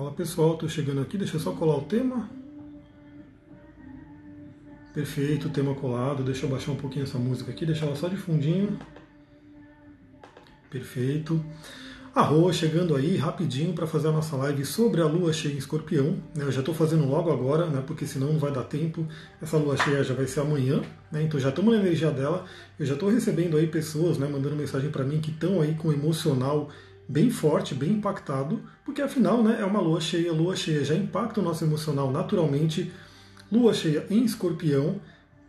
Fala pessoal, estou chegando aqui, deixa eu só colar o tema. Perfeito, tema colado. Deixa eu baixar um pouquinho essa música aqui, deixar ela só de fundinho. Perfeito. Arro, chegando aí rapidinho para fazer a nossa live sobre a lua cheia em escorpião. Né? Eu já estou fazendo logo agora, né? porque senão não vai dar tempo. Essa lua cheia já vai ser amanhã, né? então já estamos na energia dela. Eu já estou recebendo aí pessoas né, mandando mensagem para mim que estão aí com emocional bem forte, bem impactado, porque afinal né, é uma lua cheia. Lua cheia já impacta o nosso emocional naturalmente. Lua cheia em escorpião,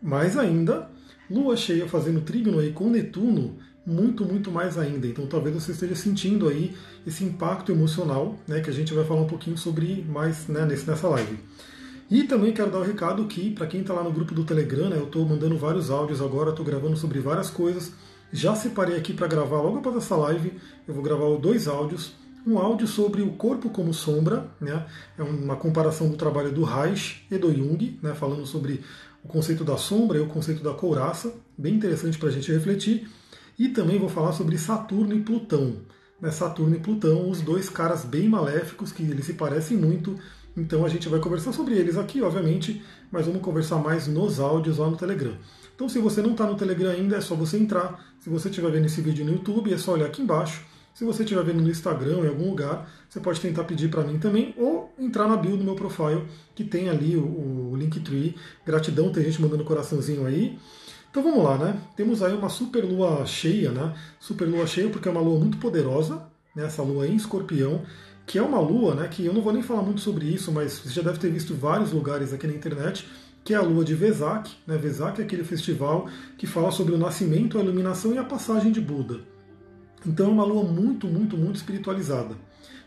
mais ainda, lua cheia fazendo trígono aí com Netuno muito, muito mais ainda. Então talvez você esteja sentindo aí esse impacto emocional, né, que a gente vai falar um pouquinho sobre mais né, nessa live. E também quero dar o um recado que, para quem está lá no grupo do Telegram, né, eu estou mandando vários áudios agora, estou gravando sobre várias coisas. Já separei aqui para gravar logo após essa live, eu vou gravar dois áudios. Um áudio sobre o corpo como sombra, né, é uma comparação do trabalho do Reich e do Jung, né, falando sobre o conceito da sombra e o conceito da couraça, bem interessante para a gente refletir. E também vou falar sobre Saturno e Plutão. Né, Saturno e Plutão, os dois caras bem maléficos, que eles se parecem muito. Então a gente vai conversar sobre eles aqui, obviamente, mas vamos conversar mais nos áudios lá no Telegram. Então se você não está no Telegram ainda, é só você entrar. Se você estiver vendo esse vídeo no YouTube, é só olhar aqui embaixo. Se você estiver vendo no Instagram, em algum lugar, você pode tentar pedir para mim também, ou entrar na bio do meu profile, que tem ali o, o Linktree. Gratidão, tem gente mandando coraçãozinho aí. Então vamos lá, né? Temos aí uma super lua cheia, né? Super lua cheia porque é uma lua muito poderosa, né? essa lua em escorpião, que é uma lua, né? Que eu não vou nem falar muito sobre isso, mas você já deve ter visto vários lugares aqui na internet, que é a lua de Vesak, né? Vesak é aquele festival que fala sobre o nascimento, a iluminação e a passagem de Buda. Então é uma lua muito, muito, muito espiritualizada.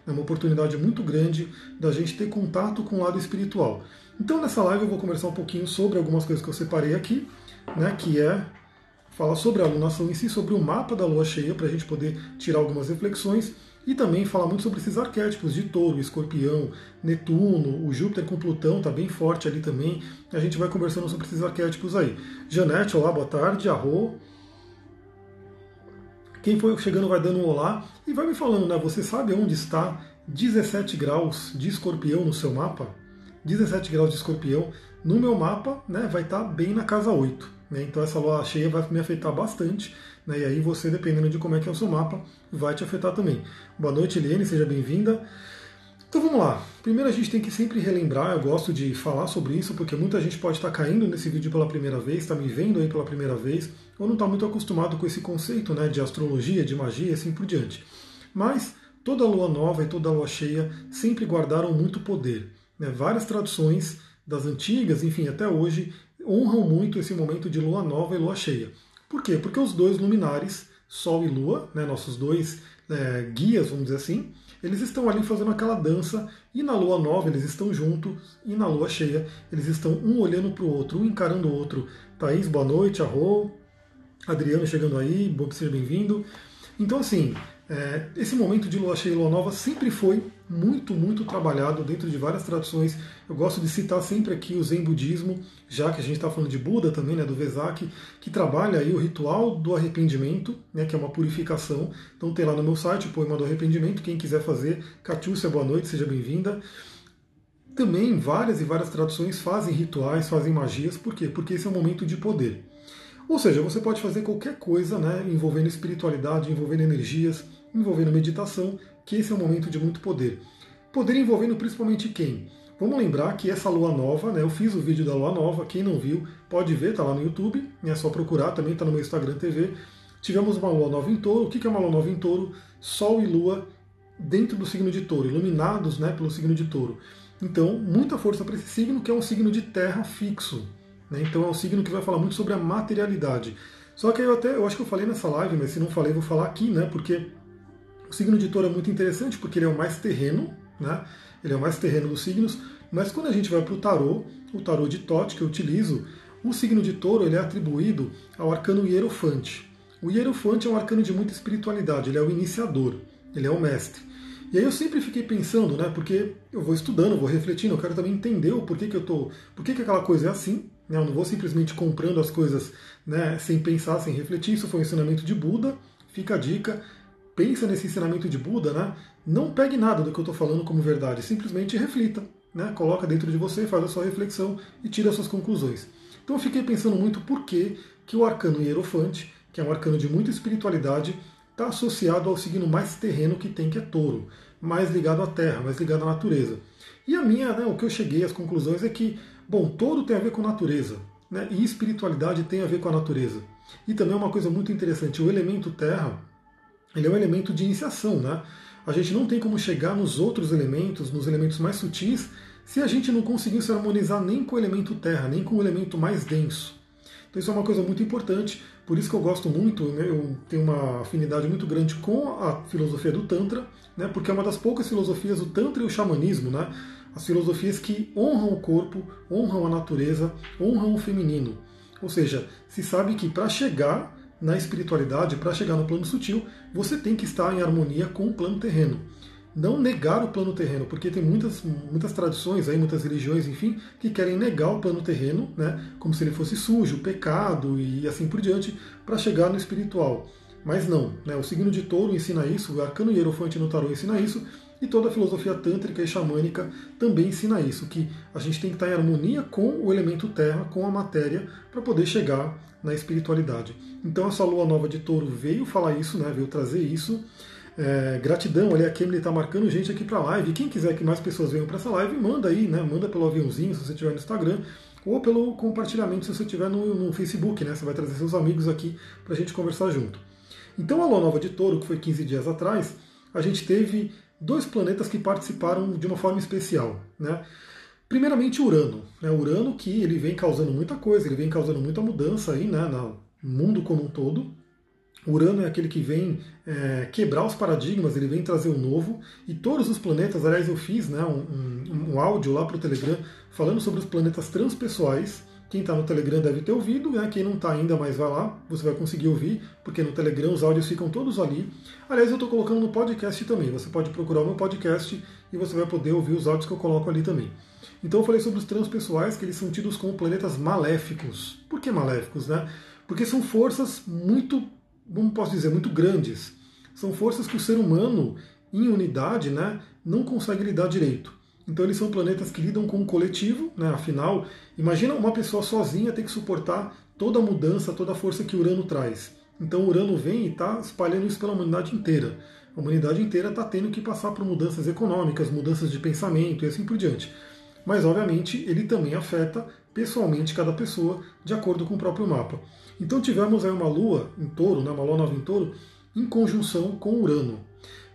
É uma oportunidade muito grande da gente ter contato com o lado espiritual. Então nessa live eu vou conversar um pouquinho sobre algumas coisas que eu separei aqui né, que é falar sobre a alunação em si, sobre o mapa da lua cheia, para a gente poder tirar algumas reflexões, e também falar muito sobre esses arquétipos de touro, escorpião, Netuno, o Júpiter com Plutão está bem forte ali também. A gente vai conversando sobre esses arquétipos aí. Janete, olá, boa tarde. Arro. Quem foi chegando vai dando um olá e vai me falando, né? Você sabe onde está 17 graus de escorpião no seu mapa? 17 graus de escorpião no meu mapa né, vai estar bem na casa 8. Né, então essa lua cheia vai me afetar bastante. Né, e aí você, dependendo de como é que é o seu mapa, vai te afetar também. Boa noite, Eliane, seja bem-vinda. Então vamos lá. Primeiro a gente tem que sempre relembrar, eu gosto de falar sobre isso, porque muita gente pode estar caindo nesse vídeo pela primeira vez, está me vendo aí pela primeira vez, ou não está muito acostumado com esse conceito né, de astrologia, de magia e assim por diante. Mas toda lua nova e toda lua cheia sempre guardaram muito poder. Né? Várias traduções das antigas, enfim, até hoje, honram muito esse momento de lua nova e lua cheia. Por quê? Porque os dois luminares, Sol e Lua, né, nossos dois é, guias, vamos dizer assim, eles estão ali fazendo aquela dança, e na lua nova eles estão juntos, e na lua cheia eles estão um olhando para o outro, um encarando o outro. Thaís, boa noite, Arro, Adriano chegando aí, bom seja bem-vindo. Então, assim, é, esse momento de lua cheia e lua nova sempre foi muito, muito trabalhado dentro de várias tradições. Eu gosto de citar sempre aqui o Zen Budismo, já que a gente está falando de Buda também, né, do Vesak, que trabalha aí o ritual do arrependimento, né, que é uma purificação. Então tem lá no meu site o poema do arrependimento, quem quiser fazer. Catiúcia, boa noite, seja bem-vinda. Também várias e várias traduções fazem rituais, fazem magias, por quê? Porque esse é um momento de poder. Ou seja, você pode fazer qualquer coisa né, envolvendo espiritualidade, envolvendo energias, envolvendo meditação, que esse é um momento de muito poder. Poder envolvendo principalmente quem? Vamos lembrar que essa lua nova, né, eu fiz o vídeo da lua nova, quem não viu pode ver, está lá no YouTube, é só procurar, também está no meu Instagram TV. Tivemos uma lua nova em touro. O que é uma lua nova em touro? Sol e lua dentro do signo de touro, iluminados né, pelo signo de touro. Então, muita força para esse signo, que é um signo de terra fixo. Né? Então, é um signo que vai falar muito sobre a materialidade. Só que eu até, eu acho que eu falei nessa live, mas se não falei, vou falar aqui, né? Porque o signo de touro é muito interessante porque ele é o mais terreno, né? Ele é o mais terreno dos signos, mas quando a gente vai para o tarô, o tarô de Tote que eu utilizo, o signo de touro ele é atribuído ao arcano Hierofante. O Hierofante é um arcano de muita espiritualidade, ele é o iniciador, ele é o mestre. E aí eu sempre fiquei pensando, né, porque eu vou estudando, vou refletindo, eu quero também entender o porquê que eu tô, por que aquela coisa é assim, né, eu não vou simplesmente comprando as coisas né, sem pensar, sem refletir, isso foi um ensinamento de Buda, fica a dica, pensa nesse ensinamento de Buda, né? Não pegue nada do que eu estou falando como verdade, simplesmente reflita, né? Coloca dentro de você, faz a sua reflexão e tira as suas conclusões. Então eu fiquei pensando muito por que, que o arcano hierofante, que é um arcano de muita espiritualidade, está associado ao signo mais terreno que tem, que é touro, mais ligado à terra, mais ligado à natureza. E a minha, né, o que eu cheguei às conclusões é que, bom, touro tem a ver com natureza, né, e espiritualidade tem a ver com a natureza. E também uma coisa muito interessante, o elemento terra, ele é um elemento de iniciação, né? A gente não tem como chegar nos outros elementos, nos elementos mais sutis, se a gente não conseguir se harmonizar nem com o elemento terra, nem com o elemento mais denso. Então isso é uma coisa muito importante, por isso que eu gosto muito, né, eu tenho uma afinidade muito grande com a filosofia do Tantra, né, porque é uma das poucas filosofias, o Tantra e o xamanismo, né, as filosofias que honram o corpo, honram a natureza, honram o feminino. Ou seja, se sabe que para chegar na espiritualidade, para chegar no plano sutil, você tem que estar em harmonia com o plano terreno. Não negar o plano terreno, porque tem muitas, muitas tradições, aí, muitas religiões, enfim, que querem negar o plano terreno, né, como se ele fosse sujo, pecado e assim por diante, para chegar no espiritual. Mas não, né, o signo de touro ensina isso, o arcano hierofante no tarô ensina isso, e toda a filosofia tântrica e xamânica também ensina isso, que a gente tem que estar em harmonia com o elemento terra, com a matéria, para poder chegar na espiritualidade. Então essa lua nova de touro veio falar isso, né, veio trazer isso. É, gratidão, ali a Kemily está marcando gente aqui para a live. Quem quiser que mais pessoas venham para essa live, manda aí, né? Manda pelo aviãozinho se você estiver no Instagram, ou pelo compartilhamento se você estiver no, no Facebook, né? Você vai trazer seus amigos aqui para a gente conversar junto. Então a lua nova de touro, que foi 15 dias atrás, a gente teve dois planetas que participaram de uma forma especial. Né? Primeiramente Urano. Né? Urano que ele vem causando muita coisa, ele vem causando muita mudança aí né? no mundo como um todo. Urano é aquele que vem é, quebrar os paradigmas, ele vem trazer o novo. E todos os planetas, aliás, eu fiz né, um, um, um áudio lá para o Telegram falando sobre os planetas transpessoais. Quem está no Telegram deve ter ouvido, né? quem não está ainda, mas vai lá, você vai conseguir ouvir, porque no Telegram os áudios ficam todos ali. Aliás, eu estou colocando no podcast também, você pode procurar o meu podcast e você vai poder ouvir os áudios que eu coloco ali também. Então eu falei sobre os transpessoais, que eles são tidos como planetas maléficos. Por que maléficos, né? Porque são forças muito, como posso dizer, muito grandes. São forças que o ser humano, em unidade, né, não consegue lidar direito. Então eles são planetas que lidam com o coletivo, né? afinal, imagina uma pessoa sozinha ter que suportar toda a mudança, toda a força que Urano traz. Então Urano vem e está espalhando isso pela humanidade inteira. A humanidade inteira está tendo que passar por mudanças econômicas, mudanças de pensamento e assim por diante. Mas, obviamente, ele também afeta pessoalmente cada pessoa de acordo com o próprio mapa. Então tivemos aí uma lua em touro, né, uma lua nova em touro, em conjunção com Urano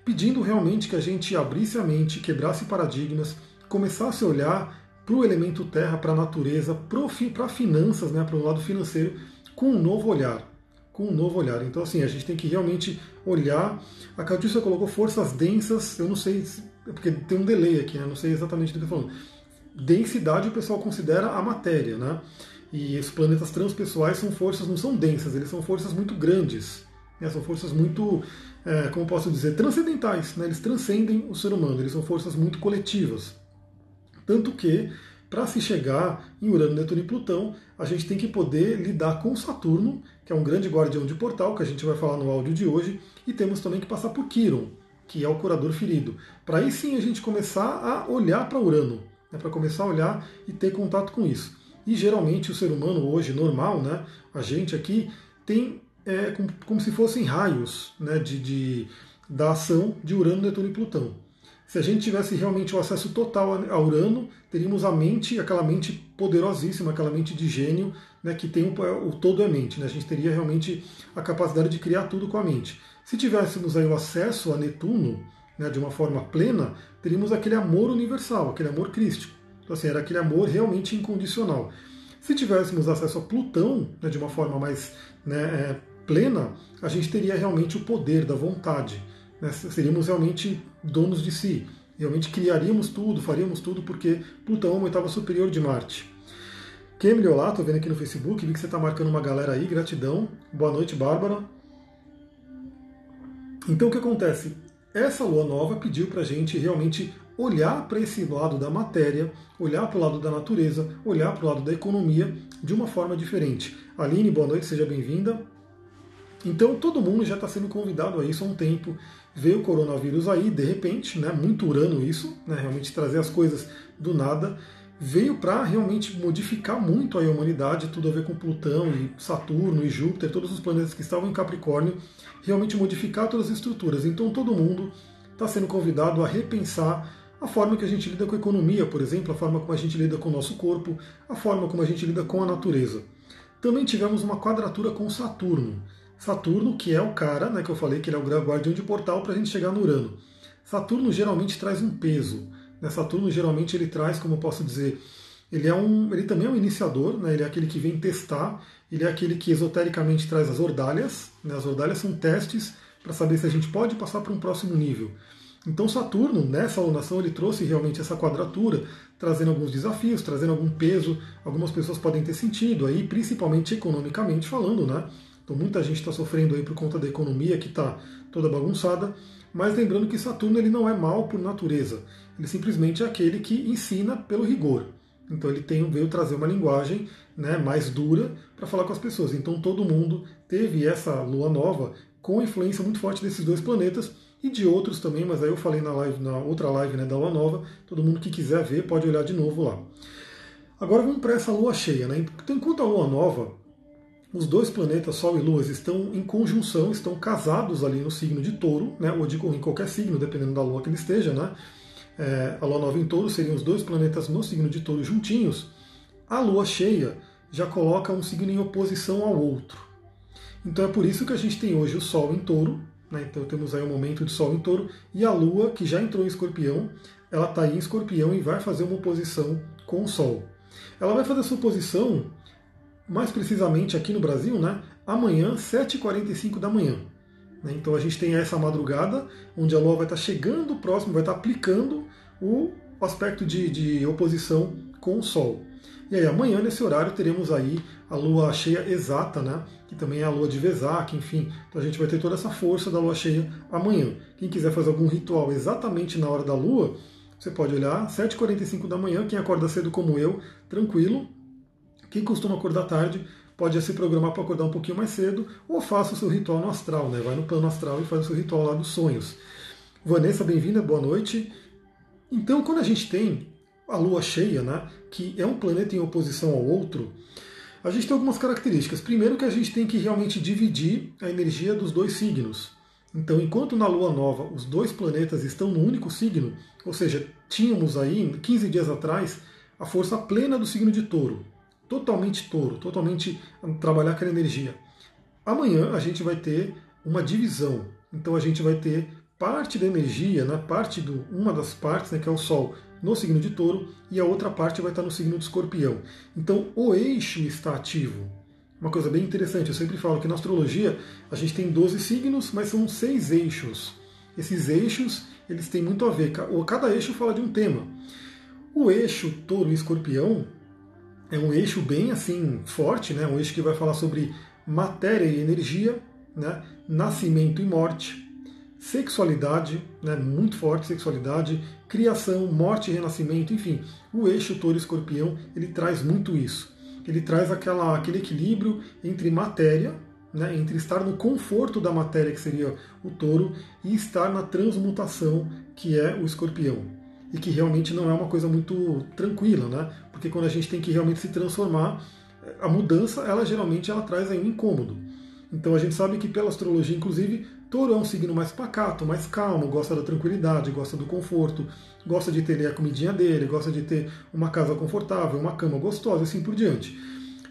pedindo realmente que a gente abrisse a mente, quebrasse paradigmas, começasse a olhar para o elemento terra, para a natureza, para finanças, né, para o lado financeiro, com um novo olhar. Com um novo olhar. Então, assim, a gente tem que realmente olhar. A Catiúcia colocou forças densas, eu não sei, porque tem um delay aqui, né, não sei exatamente do que eu falando. Densidade o pessoal considera a matéria, né? E os planetas transpessoais são forças, não são densas, eles são forças muito grandes. Né? São forças muito é, como posso dizer, transcendentais. Né? Eles transcendem o ser humano, eles são forças muito coletivas. Tanto que, para se chegar em Urano, Netuno e Plutão, a gente tem que poder lidar com Saturno, que é um grande guardião de portal, que a gente vai falar no áudio de hoje, e temos também que passar por Quiron, que é o curador ferido. Para aí sim a gente começar a olhar para Urano, né? para começar a olhar e ter contato com isso. E geralmente o ser humano hoje, normal, né? a gente aqui, tem é, como, como se fossem raios né, de, de, da ação de Urano, Netuno e Plutão. Se a gente tivesse realmente o acesso total a Urano, teríamos a mente, aquela mente poderosíssima, aquela mente de gênio, né, que tem o, o todo é mente. Né? A gente teria realmente a capacidade de criar tudo com a mente. Se tivéssemos aí o acesso a Netuno, né, de uma forma plena, teríamos aquele amor universal, aquele amor crístico. Então, assim, era aquele amor realmente incondicional. Se tivéssemos acesso a Plutão, né, de uma forma mais né, é, plena, a gente teria realmente o poder da vontade. Né? Seríamos realmente donos de si. Realmente criaríamos tudo, faríamos tudo, porque Plutão é uma oitava superior de Marte. Kemily, olá, tô vendo aqui no Facebook, vi que você está marcando uma galera aí, gratidão. Boa noite, Bárbara. Então o que acontece? Essa lua nova pediu para a gente realmente olhar para esse lado da matéria, olhar para o lado da natureza, olhar para o lado da economia de uma forma diferente. Aline, boa noite, seja bem-vinda. Então todo mundo já está sendo convidado a isso há um tempo. Veio o coronavírus aí, de repente, né, muito urano isso, né, realmente trazer as coisas do nada. Veio para realmente modificar muito a humanidade, tudo a ver com Plutão e Saturno e Júpiter, todos os planetas que estavam em Capricórnio, realmente modificar todas as estruturas. Então todo mundo está sendo convidado a repensar a forma que a gente lida com a economia, por exemplo, a forma como a gente lida com o nosso corpo, a forma como a gente lida com a natureza. Também tivemos uma quadratura com Saturno. Saturno, que é o cara, né, que eu falei que ele é o guardião de portal para a gente chegar no Urano. Saturno geralmente traz um peso. Né? Saturno geralmente ele traz, como eu posso dizer, ele é um, ele também é um iniciador, né? ele é aquele que vem testar, ele é aquele que esotericamente traz as ordalhas. Né? As ordalhas são testes para saber se a gente pode passar para um próximo nível. Então Saturno, nessa alunação, ele trouxe realmente essa quadratura, trazendo alguns desafios, trazendo algum peso. Algumas pessoas podem ter sentido aí, principalmente economicamente falando, né? Então muita gente está sofrendo aí por conta da economia que está toda bagunçada. Mas lembrando que Saturno ele não é mal por natureza. Ele simplesmente é aquele que ensina pelo rigor. Então ele tem, veio trazer uma linguagem né, mais dura para falar com as pessoas. Então todo mundo teve essa lua nova com influência muito forte desses dois planetas e de outros também, mas aí eu falei na, live, na outra live né, da lua nova. Todo mundo que quiser ver pode olhar de novo lá. Agora vamos para essa lua cheia. Né? Então, enquanto a lua nova os dois planetas, Sol e Lua, estão em conjunção, estão casados ali no signo de touro, né, ou de, em qualquer signo, dependendo da Lua que ele esteja. Né, é, a Lua nova em touro seriam os dois planetas no signo de touro juntinhos. A Lua cheia já coloca um signo em oposição ao outro. Então é por isso que a gente tem hoje o Sol em touro, né, então temos aí um momento de Sol em touro, e a Lua, que já entrou em escorpião, ela está em escorpião e vai fazer uma oposição com o Sol. Ela vai fazer essa oposição mais precisamente aqui no Brasil, né, amanhã, 7h45 da manhã. Né, então a gente tem essa madrugada, onde a Lua vai estar chegando próximo, vai estar aplicando o aspecto de, de oposição com o Sol. E aí amanhã, nesse horário, teremos aí a lua cheia exata, né? Que também é a lua de Vesak, enfim. Então a gente vai ter toda essa força da lua cheia amanhã. Quem quiser fazer algum ritual exatamente na hora da lua, você pode olhar, 7h45 da manhã, quem acorda cedo como eu, tranquilo, quem costuma acordar tarde pode se programar para acordar um pouquinho mais cedo ou faça o seu ritual no astral, né? Vai no plano astral e faz o seu ritual lá dos sonhos. Vanessa, bem-vinda, boa noite. Então, quando a gente tem a lua cheia, né, que é um planeta em oposição ao outro, a gente tem algumas características. Primeiro que a gente tem que realmente dividir a energia dos dois signos. Então, enquanto na lua nova os dois planetas estão no único signo, ou seja, tínhamos aí 15 dias atrás a força plena do signo de Touro totalmente touro, totalmente trabalhar aquela energia. Amanhã a gente vai ter uma divisão. Então a gente vai ter parte da energia, né, parte do, uma das partes, né, que é o Sol, no signo de touro, e a outra parte vai estar no signo de escorpião. Então o eixo está ativo. Uma coisa bem interessante, eu sempre falo que na astrologia a gente tem 12 signos, mas são seis eixos. Esses eixos, eles têm muito a ver, cada eixo fala de um tema. O eixo touro e escorpião, é um eixo bem assim forte, né? um eixo que vai falar sobre matéria e energia, né? nascimento e morte, sexualidade, né? muito forte sexualidade, criação, morte e renascimento, enfim, o eixo touro-escorpião ele traz muito isso. Ele traz aquela, aquele equilíbrio entre matéria, né? entre estar no conforto da matéria, que seria o touro, e estar na transmutação, que é o escorpião e que realmente não é uma coisa muito tranquila, né? Porque quando a gente tem que realmente se transformar, a mudança, ela geralmente ela traz aí um incômodo. Então a gente sabe que pela astrologia, inclusive, Touro é um signo mais pacato, mais calmo, gosta da tranquilidade, gosta do conforto, gosta de ter a comidinha dele, gosta de ter uma casa confortável, uma cama gostosa assim por diante.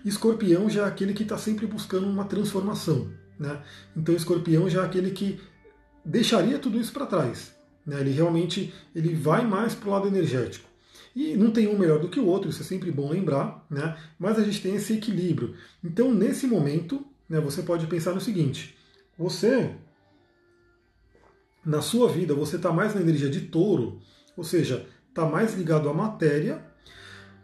Escorpião já é aquele que está sempre buscando uma transformação. Né? Então Escorpião já é aquele que deixaria tudo isso para trás. Né? Ele realmente ele vai mais para o lado energético. E não tem um melhor do que o outro, isso é sempre bom lembrar, né? mas a gente tem esse equilíbrio. Então, nesse momento, né, você pode pensar no seguinte: você, na sua vida, você está mais na energia de touro, ou seja, está mais ligado à matéria,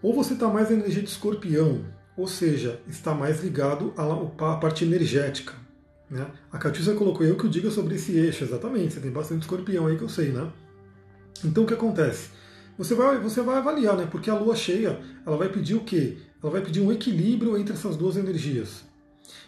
ou você está mais na energia de escorpião, ou seja, está mais ligado à parte energética. Né? A Catiúcia colocou eu que eu diga sobre esse eixo, exatamente. Você tem bastante escorpião aí que eu sei, né? Então o que acontece? Você vai, você vai avaliar, né? Porque a lua cheia, ela vai pedir o quê? Ela vai pedir um equilíbrio entre essas duas energias.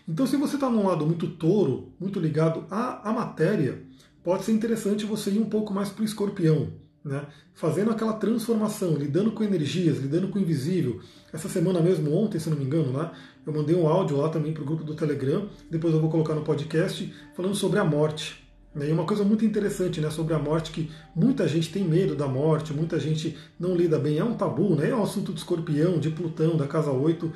Então, se você está num lado muito touro, muito ligado à, à matéria, pode ser interessante você ir um pouco mais para o escorpião, né? fazendo aquela transformação, lidando com energias, lidando com o invisível. Essa semana mesmo, ontem, se não me engano, lá, eu mandei um áudio lá também para o grupo do Telegram, depois eu vou colocar no podcast, falando sobre a morte. Né? E uma coisa muito interessante né, sobre a morte, que muita gente tem medo da morte, muita gente não lida bem, é um tabu, né? é um assunto de escorpião, de Plutão, da casa 8.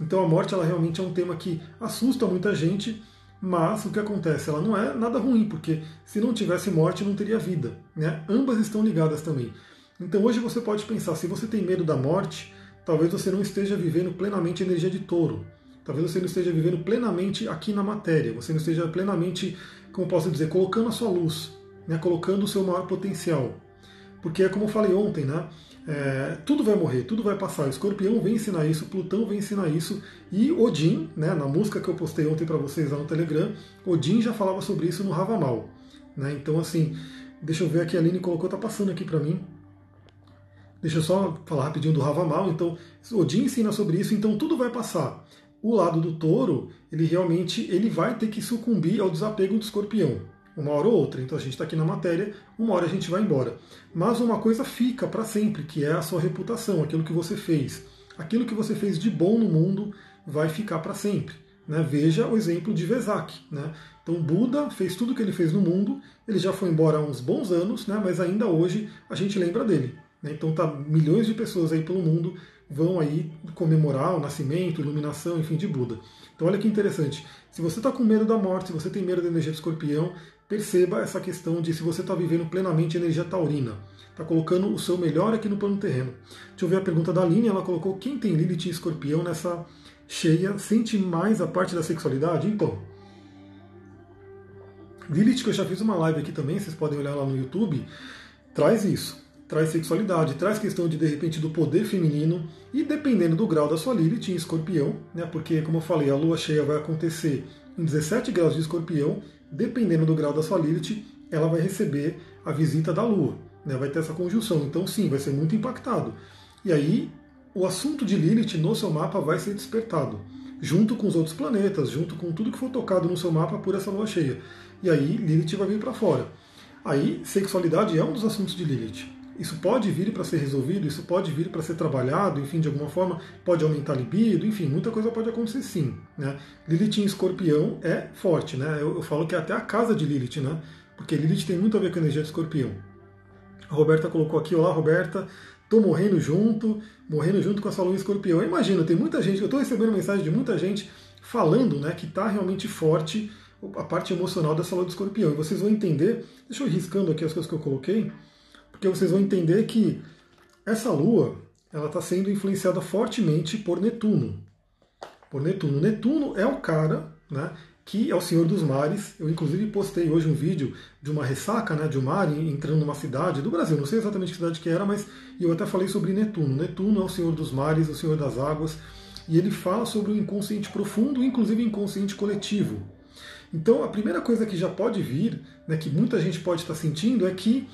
Então a morte ela realmente é um tema que assusta muita gente, mas o que acontece? Ela não é nada ruim, porque se não tivesse morte não teria vida. Né? Ambas estão ligadas também. Então hoje você pode pensar, se você tem medo da morte, talvez você não esteja vivendo plenamente a energia de touro. Talvez você não esteja vivendo plenamente aqui na matéria, você não esteja plenamente como posso dizer, colocando a sua luz, né, colocando o seu maior potencial. Porque é como eu falei ontem, né? É, tudo vai morrer, tudo vai passar. O escorpião vem ensinar isso, Plutão vem ensinar isso, e Odin, né, na música que eu postei ontem para vocês lá no Telegram, Odin já falava sobre isso no Ravamal. Né? Então, assim, deixa eu ver aqui, a Aline colocou, tá passando aqui para mim. Deixa eu só falar rapidinho do Ravamal. Então, Odin ensina sobre isso, então tudo vai passar o lado do touro, ele realmente ele vai ter que sucumbir ao desapego do escorpião, uma hora ou outra. Então a gente está aqui na matéria, uma hora a gente vai embora. Mas uma coisa fica para sempre, que é a sua reputação, aquilo que você fez. Aquilo que você fez de bom no mundo vai ficar para sempre. Né? Veja o exemplo de Vesak. Né? Então Buda fez tudo o que ele fez no mundo, ele já foi embora há uns bons anos, né? mas ainda hoje a gente lembra dele. Né? Então tá milhões de pessoas aí pelo mundo vão aí comemorar o nascimento, iluminação, enfim, de Buda. Então olha que interessante. Se você está com medo da morte, se você tem medo da energia do escorpião, perceba essa questão de se você está vivendo plenamente energia taurina. Está colocando o seu melhor aqui no plano terreno. Deixa eu ver a pergunta da Aline, ela colocou quem tem Lilith e escorpião nessa cheia sente mais a parte da sexualidade? Então, Lilith, que eu já fiz uma live aqui também, vocês podem olhar lá no YouTube, traz isso traz sexualidade, traz questão de de repente do poder feminino e dependendo do grau da sua Lilith em escorpião, né, porque como eu falei, a lua cheia vai acontecer em 17 graus de escorpião, dependendo do grau da sua Lilith, ela vai receber a visita da lua, né, vai ter essa conjunção, então sim, vai ser muito impactado. E aí o assunto de Lilith no seu mapa vai ser despertado, junto com os outros planetas, junto com tudo que for tocado no seu mapa por essa lua cheia. E aí Lilith vai vir para fora. Aí sexualidade é um dos assuntos de Lilith. Isso pode vir para ser resolvido, isso pode vir para ser trabalhado, enfim, de alguma forma, pode aumentar a libido, enfim, muita coisa pode acontecer sim. Né? Lilith em escorpião é forte, né? Eu, eu, falo que é até a casa de Lilith, né? Porque Lilith tem muito a ver com a energia de escorpião. A Roberta colocou aqui, olá Roberta, tô morrendo junto, morrendo junto com essa lua escorpião. Imagina, tem muita gente, eu estou recebendo mensagem de muita gente falando né, que está realmente forte a parte emocional dessa lua de escorpião. E vocês vão entender, deixa eu ir riscando aqui as coisas que eu coloquei porque vocês vão entender que essa Lua ela está sendo influenciada fortemente por Netuno. Por Netuno. Netuno é o cara né, que é o Senhor dos Mares. Eu inclusive postei hoje um vídeo de uma ressaca né, de um mar entrando numa cidade do Brasil. Não sei exatamente que cidade que era, mas eu até falei sobre Netuno. Netuno é o Senhor dos Mares, o Senhor das Águas, e ele fala sobre o inconsciente profundo, inclusive inconsciente coletivo. Então a primeira coisa que já pode vir, né, que muita gente pode estar sentindo, é que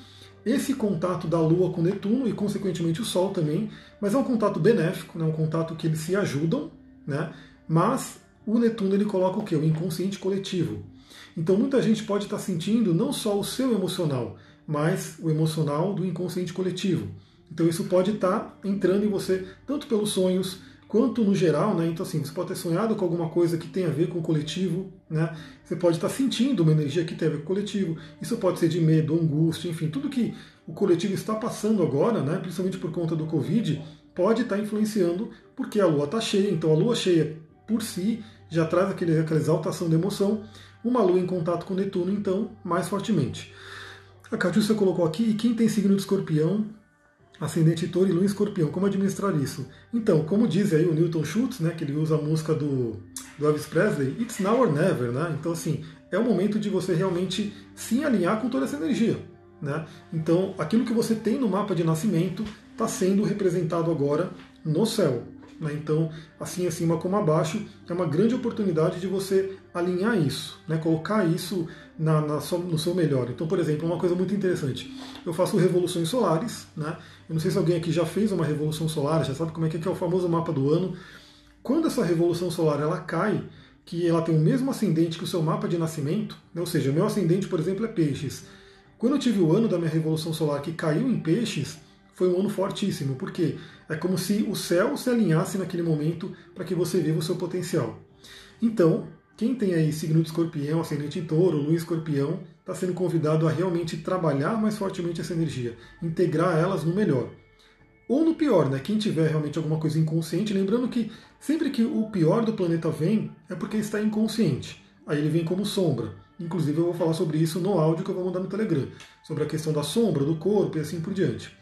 esse contato da Lua com Netuno e, consequentemente, o Sol também, mas é um contato benéfico, né, um contato que eles se ajudam, né, mas o Netuno ele coloca o que? O inconsciente coletivo. Então muita gente pode estar sentindo não só o seu emocional, mas o emocional do inconsciente coletivo. Então isso pode estar entrando em você tanto pelos sonhos, quanto no geral, né? Então assim, você pode ter sonhado com alguma coisa que tem a ver com o coletivo, né? Você pode estar sentindo uma energia que tem a ver com o coletivo. Isso pode ser de medo, angústia, enfim, tudo que o coletivo está passando agora, né? Principalmente por conta do Covid, pode estar influenciando porque a Lua está cheia. Então a Lua cheia por si já traz aquele, aquela exaltação de emoção. Uma Lua em contato com Netuno, então, mais fortemente. A Catiúcia colocou aqui, e quem tem signo de escorpião ascendente touro e lua escorpião, como administrar isso? Então, como diz aí o Newton Schultz, né, que ele usa a música do, do Elvis Presley, it's now or never, né? Então, assim, é o momento de você realmente se alinhar com toda essa energia, né? Então, aquilo que você tem no mapa de nascimento está sendo representado agora no céu. Né? Então, assim acima como abaixo, é uma grande oportunidade de você alinhar isso, né? colocar isso na, na, no seu melhor. Então, por exemplo, uma coisa muito interessante. Eu faço revoluções solares, né? Eu não sei se alguém aqui já fez uma revolução solar, já sabe como é que é, que é o famoso mapa do ano. Quando essa revolução solar ela cai, que ela tem o mesmo ascendente que o seu mapa de nascimento, né? ou seja, meu ascendente, por exemplo, é peixes. Quando eu tive o ano da minha revolução solar que caiu em peixes, foi um ano fortíssimo, porque é como se o céu se alinhasse naquele momento para que você viva o seu potencial. Então, quem tem aí signo de escorpião, ascendente em touro, lua escorpião, está sendo convidado a realmente trabalhar mais fortemente essa energia, integrar elas no melhor. Ou no pior, né? Quem tiver realmente alguma coisa inconsciente, lembrando que sempre que o pior do planeta vem, é porque está inconsciente. Aí ele vem como sombra. Inclusive eu vou falar sobre isso no áudio que eu vou mandar no Telegram, sobre a questão da sombra, do corpo e assim por diante.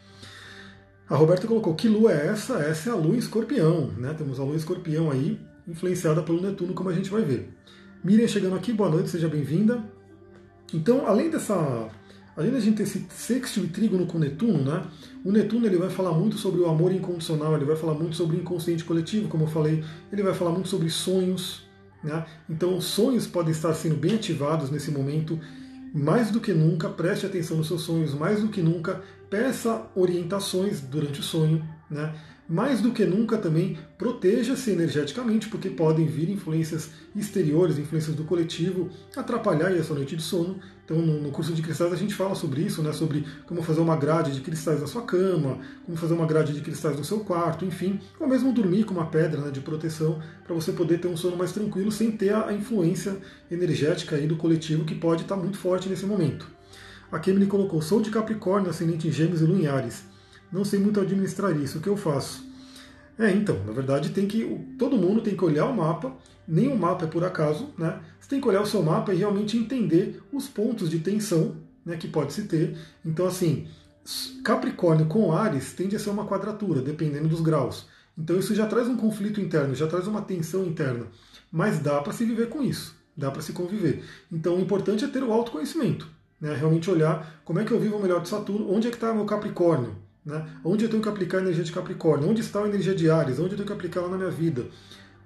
A Roberta colocou que lua é essa? Essa é a lua escorpião, né? Temos a lua escorpião aí, influenciada pelo Netuno, como a gente vai ver. Miriam chegando aqui, boa noite, seja bem-vinda. Então, além dessa. Além da gente ter esse sexto e trígono com Netuno, né? O Netuno ele vai falar muito sobre o amor incondicional, ele vai falar muito sobre o inconsciente coletivo, como eu falei, ele vai falar muito sobre sonhos, né? Então, os sonhos podem estar sendo bem ativados nesse momento. Mais do que nunca, preste atenção nos seus sonhos, mais do que nunca, peça orientações durante o sonho, né? Mais do que nunca também proteja-se energeticamente, porque podem vir influências exteriores, influências do coletivo, atrapalhar a sua noite de sono. Então, no, curso de cristais a gente fala sobre isso, né? sobre como fazer uma grade de cristais na sua cama, como fazer uma grade de cristais no seu quarto, enfim, ou mesmo dormir com uma pedra né, de proteção para você poder ter um sono mais tranquilo sem ter a influência energética aí do coletivo que pode estar muito forte nesse momento. A Kemily colocou: sou de Capricórnio, ascendente em Gêmeos e Lua em Ares não sei muito administrar isso, o que eu faço? É, então, na verdade tem que. Todo mundo tem que olhar o mapa, nenhum mapa é por acaso, né? Você tem que olhar o seu mapa e realmente entender os pontos de tensão né, que pode se ter. Então, assim, Capricórnio com Ares tende a ser uma quadratura, dependendo dos graus. Então isso já traz um conflito interno, já traz uma tensão interna. Mas dá para se viver com isso, dá para se conviver. Então o importante é ter o autoconhecimento, né? realmente olhar como é que eu vivo melhor de Saturno, onde é que está meu Capricórnio, né? Onde eu tenho que aplicar a energia de Capricórnio? Onde está a energia de Ares? Onde eu tenho que aplicar ela na minha vida?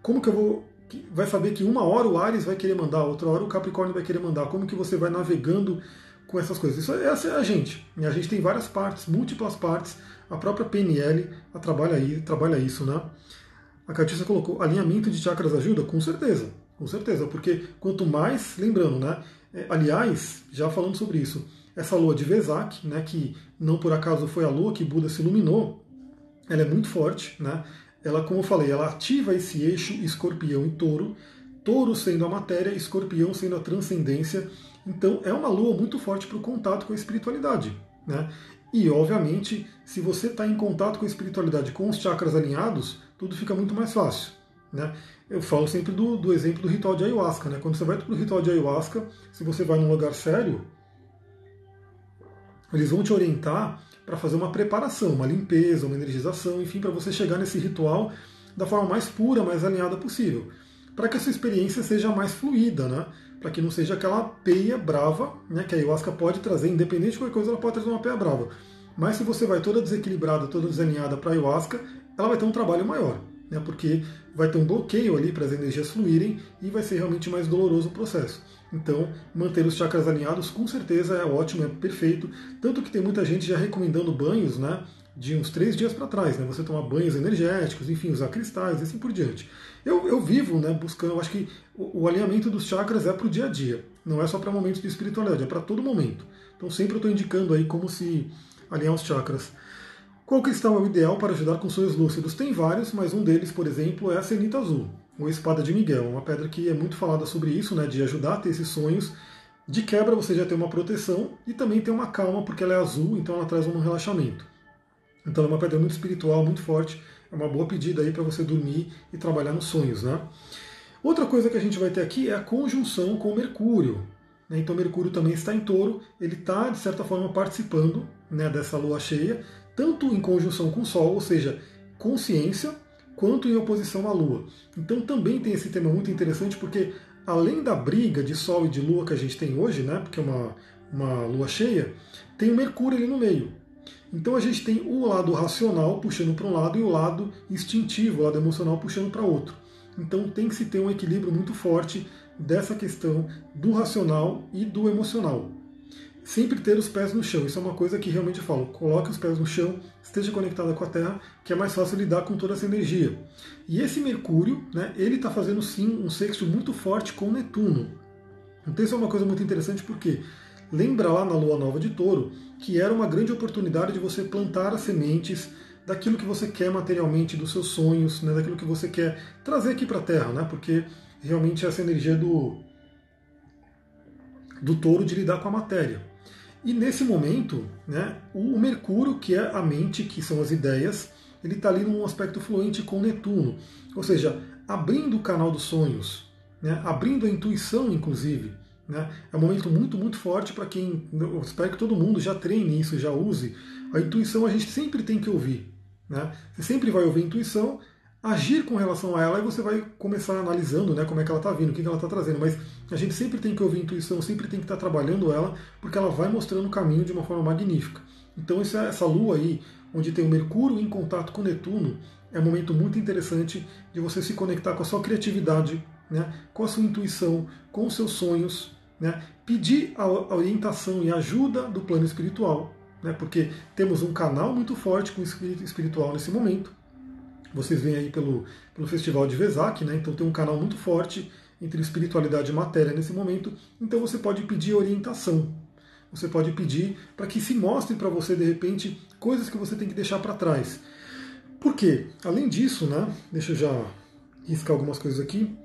Como que eu vou. Vai saber que uma hora o Ares vai querer mandar, outra hora o Capricórnio vai querer mandar. Como que você vai navegando com essas coisas? Isso, essa é a gente. E a gente tem várias partes, múltiplas partes. A própria PNL a trabalha, aí, trabalha isso, né? A Catiça colocou, alinhamento de chakras ajuda? Com certeza, com certeza, porque quanto mais, lembrando, né? É, aliás, já falando sobre isso, essa lua de Vesak, né, que não por acaso foi a lua que Buda se iluminou, ela é muito forte, né? Ela, como eu falei, ela ativa esse eixo escorpião e touro, touro sendo a matéria, escorpião sendo a transcendência. Então é uma lua muito forte para o contato com a espiritualidade. Né? E, obviamente, se você está em contato com a espiritualidade com os chakras alinhados, tudo fica muito mais fácil. Né? Eu falo sempre do, do exemplo do ritual de ayahuasca. Né? Quando você vai para o ritual de ayahuasca, se você vai num lugar sério, eles vão te orientar para fazer uma preparação, uma limpeza, uma energização, enfim, para você chegar nesse ritual da forma mais pura, mais alinhada possível. Para que essa experiência seja mais fluida, né? Para que não seja aquela peia brava, né? Que a ayahuasca pode trazer, independente de qualquer coisa, ela pode trazer uma peia brava. Mas se você vai toda desequilibrada, toda desalinhada para a ayahuasca, ela vai ter um trabalho maior, né? Porque vai ter um bloqueio ali para as energias fluírem e vai ser realmente mais doloroso o processo. Então, manter os chakras alinhados com certeza é ótimo, é perfeito. Tanto que tem muita gente já recomendando banhos, né? De uns três dias para trás, né? Você tomar banhos energéticos, enfim, usar cristais e assim por diante. Eu, eu vivo, né? Buscando, eu acho que o, o alinhamento dos chakras é para o dia a dia, não é só para momentos de espiritualidade, é para todo momento. Então, sempre eu estou indicando aí como se alinhar os chakras. Qual cristal é o ideal para ajudar com sonhos lúcidos? Tem vários, mas um deles, por exemplo, é a cenita azul ou Espada de Miguel. Uma pedra que é muito falada sobre isso, né, de ajudar a ter esses sonhos. De quebra você já tem uma proteção e também tem uma calma, porque ela é azul, então ela traz um relaxamento. Então é uma pedra muito espiritual, muito forte. É uma boa pedida aí para você dormir e trabalhar nos sonhos, né? Outra coisa que a gente vai ter aqui é a conjunção com Mercúrio. Né? Então Mercúrio também está em touro, ele está, de certa forma, participando né, dessa lua cheia, tanto em conjunção com o Sol, ou seja, consciência, quanto em oposição à Lua. Então também tem esse tema muito interessante porque além da briga de Sol e de Lua que a gente tem hoje, né, porque é uma, uma Lua cheia, tem o Mercúrio ali no meio. Então a gente tem o lado racional puxando para um lado e o lado instintivo, o lado emocional puxando para outro. Então tem que se ter um equilíbrio muito forte dessa questão do racional e do emocional. Sempre ter os pés no chão. Isso é uma coisa que realmente eu falo. Coloque os pés no chão, esteja conectada com a Terra, que é mais fácil lidar com toda essa energia. E esse Mercúrio, né, ele está fazendo sim um sexto muito forte com Netuno. Então isso é uma coisa muito interessante porque lembra lá na Lua Nova de Touro que era uma grande oportunidade de você plantar as sementes daquilo que você quer materialmente, dos seus sonhos, né, daquilo que você quer trazer aqui para a Terra, né, porque realmente essa energia do, do touro de lidar com a matéria. E nesse momento, né, o Mercúrio, que é a mente, que são as ideias, ele está ali num aspecto fluente com Netuno, ou seja, abrindo o canal dos sonhos, né, abrindo a intuição, inclusive. Né, é um momento muito, muito forte para quem. Eu espero que todo mundo já treine isso, já use. A intuição a gente sempre tem que ouvir. Né? Você sempre vai ouvir intuição, agir com relação a ela e você vai começar analisando né, como é que ela está vindo, o que, que ela está trazendo. Mas a gente sempre tem que ouvir a intuição, sempre tem que estar tá trabalhando ela, porque ela vai mostrando o caminho de uma forma magnífica. Então essa, essa lua aí, onde tem o Mercúrio em contato com Netuno, é um momento muito interessante de você se conectar com a sua criatividade, né, com a sua intuição, com os seus sonhos, né, pedir a orientação e ajuda do plano espiritual né, porque temos um canal muito forte com o espírito espiritual nesse momento. Vocês veem aí pelo, pelo Festival de Vesak, né, então tem um canal muito forte entre espiritualidade e matéria nesse momento. Então você pode pedir orientação. Você pode pedir para que se mostre para você, de repente, coisas que você tem que deixar para trás. Por quê? Além disso, né, deixa eu já riscar algumas coisas aqui.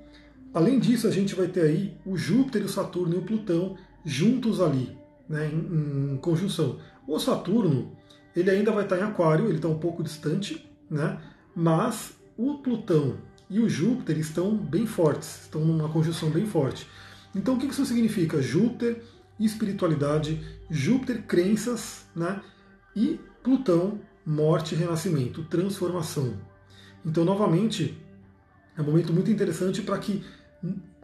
Além disso, a gente vai ter aí o Júpiter, o Saturno e o Plutão juntos ali, né, em, em conjunção. O Saturno, ele ainda vai estar em Aquário, ele está um pouco distante, né? Mas o Plutão e o Júpiter estão bem fortes, estão numa conjunção bem forte. Então o que isso significa? Júpiter, espiritualidade, Júpiter, crenças, né? e Plutão, morte, renascimento, transformação. Então, novamente, é um momento muito interessante para que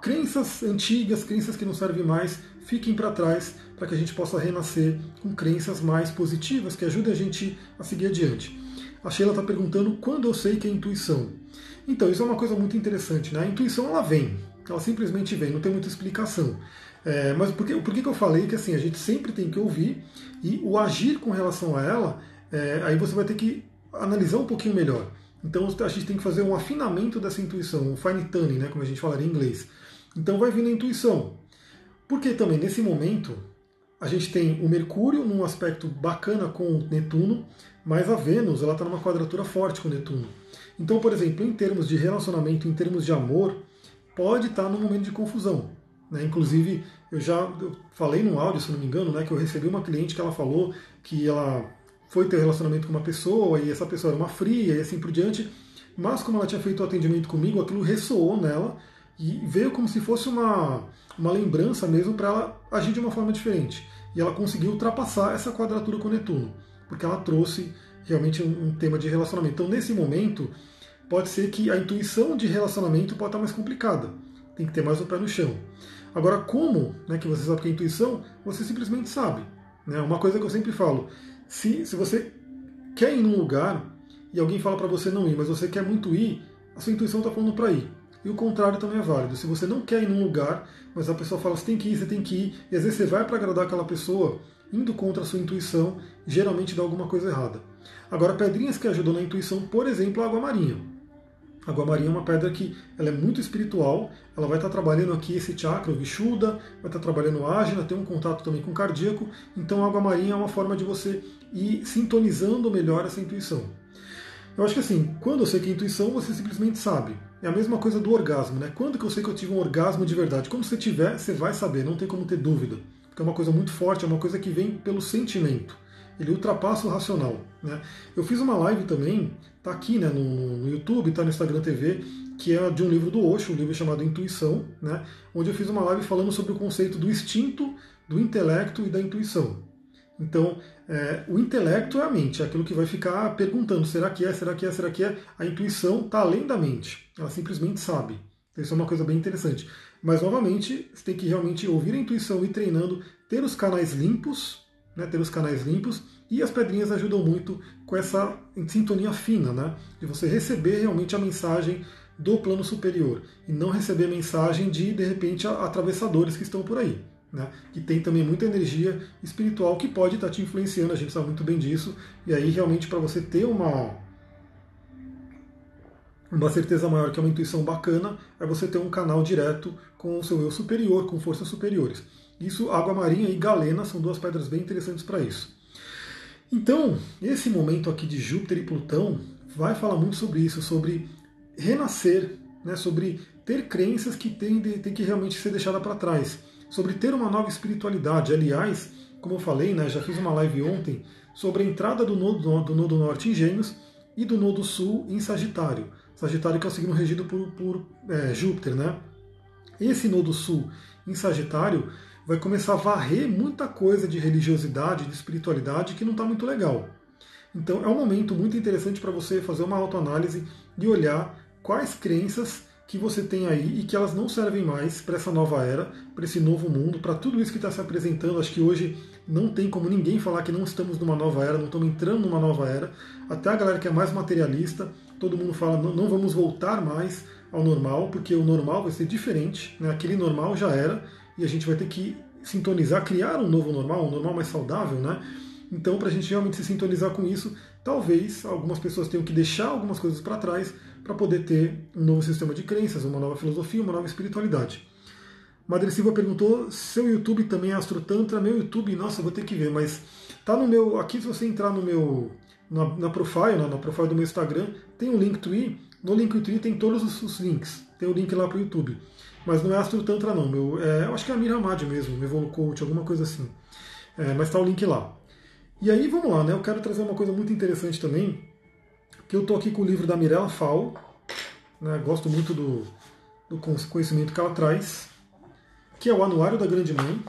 crenças antigas, crenças que não servem mais, fiquem para trás para que a gente possa renascer com crenças mais positivas que ajudem a gente a seguir adiante. A Sheila está perguntando quando eu sei que é intuição. Então, isso é uma coisa muito interessante. Né? A intuição ela vem, ela simplesmente vem, não tem muita explicação. É, mas por que, por que eu falei que assim, a gente sempre tem que ouvir e o agir com relação a ela, é, aí você vai ter que analisar um pouquinho melhor. Então a gente tem que fazer um afinamento dessa intuição, um fine tuning, né, como a gente falaria em inglês. Então vai vindo a intuição. Porque também nesse momento a gente tem o Mercúrio num aspecto bacana com Netuno, mas a Vênus ela está numa quadratura forte com Netuno. Então, por exemplo, em termos de relacionamento, em termos de amor, pode estar tá num momento de confusão. Né? Inclusive, eu já falei no áudio, se não me engano, né, que eu recebi uma cliente que ela falou que ela foi ter relacionamento com uma pessoa e essa pessoa era uma fria e assim por diante, mas como ela tinha feito o atendimento comigo, aquilo ressoou nela e veio como se fosse uma, uma lembrança mesmo para ela agir de uma forma diferente. E ela conseguiu ultrapassar essa quadratura com Netuno, porque ela trouxe realmente um, um tema de relacionamento. Então, nesse momento, pode ser que a intuição de relacionamento pode estar mais complicada. Tem que ter mais o pé no chão. Agora, como né, que você sabe que é intuição? Você simplesmente sabe. Né? Uma coisa que eu sempre falo: se, se você quer ir num lugar e alguém fala para você não ir, mas você quer muito ir, a sua intuição está falando para ir. E o contrário também é válido. Se você não quer ir num lugar, mas a pessoa fala, você tem que ir, você tem que ir, e às vezes você vai para agradar aquela pessoa, indo contra a sua intuição, geralmente dá alguma coisa errada. Agora, pedrinhas que ajudam na intuição, por exemplo, a água marinha. A água marinha é uma pedra que ela é muito espiritual, ela vai estar trabalhando aqui esse chakra, o Vishuddha, vai estar trabalhando a ágina, tem um contato também com o cardíaco, então a água marinha é uma forma de você ir sintonizando melhor essa intuição. Eu acho que assim, quando eu sei que é intuição, você simplesmente sabe. É a mesma coisa do orgasmo, né? Quando que eu sei que eu tive um orgasmo de verdade? Quando você tiver, você vai saber, não tem como ter dúvida. Porque é uma coisa muito forte, é uma coisa que vem pelo sentimento. Ele ultrapassa o racional. Né? Eu fiz uma live também, tá aqui né, no, no YouTube, tá no Instagram TV, que é de um livro do Osho, um livro chamado Intuição, né? Onde eu fiz uma live falando sobre o conceito do instinto, do intelecto e da intuição. Então, é, o intelecto é a mente, é aquilo que vai ficar perguntando: será que é, será que é, será que é? A intuição está além da mente, ela simplesmente sabe. Então, isso é uma coisa bem interessante. Mas, novamente, você tem que realmente ouvir a intuição e treinando, ter os canais limpos, né, ter os canais limpos, e as pedrinhas ajudam muito com essa sintonia fina, né, de você receber realmente a mensagem do plano superior e não receber mensagem de, de repente, atravessadores que estão por aí. né, que tem também muita energia espiritual que pode estar te influenciando, a gente sabe muito bem disso, e aí realmente para você ter uma, uma certeza maior que é uma intuição bacana, é você ter um canal direto com o seu eu superior, com forças superiores. Isso, água marinha e galena são duas pedras bem interessantes para isso. Então, esse momento aqui de Júpiter e Plutão vai falar muito sobre isso, sobre renascer, né, sobre ter crenças que têm, têm que realmente ser deixadas para trás sobre ter uma nova espiritualidade. Aliás, como eu falei, né, já fiz uma live ontem sobre a entrada do nodo, do nodo norte em Gêmeos e do nodo sul em Sagitário. Sagitário que é o signo regido por, por é, Júpiter, né? Esse nodo sul em Sagitário vai começar a varrer muita coisa de religiosidade, de espiritualidade que não está muito legal. Então é um momento muito interessante para você fazer uma autoanálise e olhar quais crenças que você tem aí e que elas não servem mais para essa nova era, para esse novo mundo, para tudo isso que está se apresentando. Acho que hoje não tem como ninguém falar que não estamos numa nova era, não estamos entrando numa nova era. Até a galera que é mais materialista, todo mundo fala não, não vamos voltar mais ao normal, porque o normal vai ser diferente, né? aquele normal já era e a gente vai ter que sintonizar, criar um novo normal, um normal mais saudável, né? Então, para a gente realmente se sintonizar com isso, talvez algumas pessoas tenham que deixar algumas coisas para trás para poder ter um novo sistema de crenças, uma nova filosofia, uma nova espiritualidade. Madre Silva perguntou: seu YouTube também é Astro Tantra? Meu YouTube, nossa, vou ter que ver, mas tá no meu. Aqui, se você entrar no meu. Na, na profile, na, na profile do meu Instagram, tem um link Linktree. No link Linktree tem todos os, os, links. Tem o link lá para o YouTube. Mas não é Astro Tantra, não. Meu, é, eu acho que é a Mira Hamad mesmo, Evolu Coach, alguma coisa assim. É, mas tá o link lá. E aí, vamos lá, né? Eu quero trazer uma coisa muito interessante também, que eu estou aqui com o livro da Mirella Fal, né, gosto muito do, do, conhecimento que ela traz, que é o Anuário da Grande Mãe,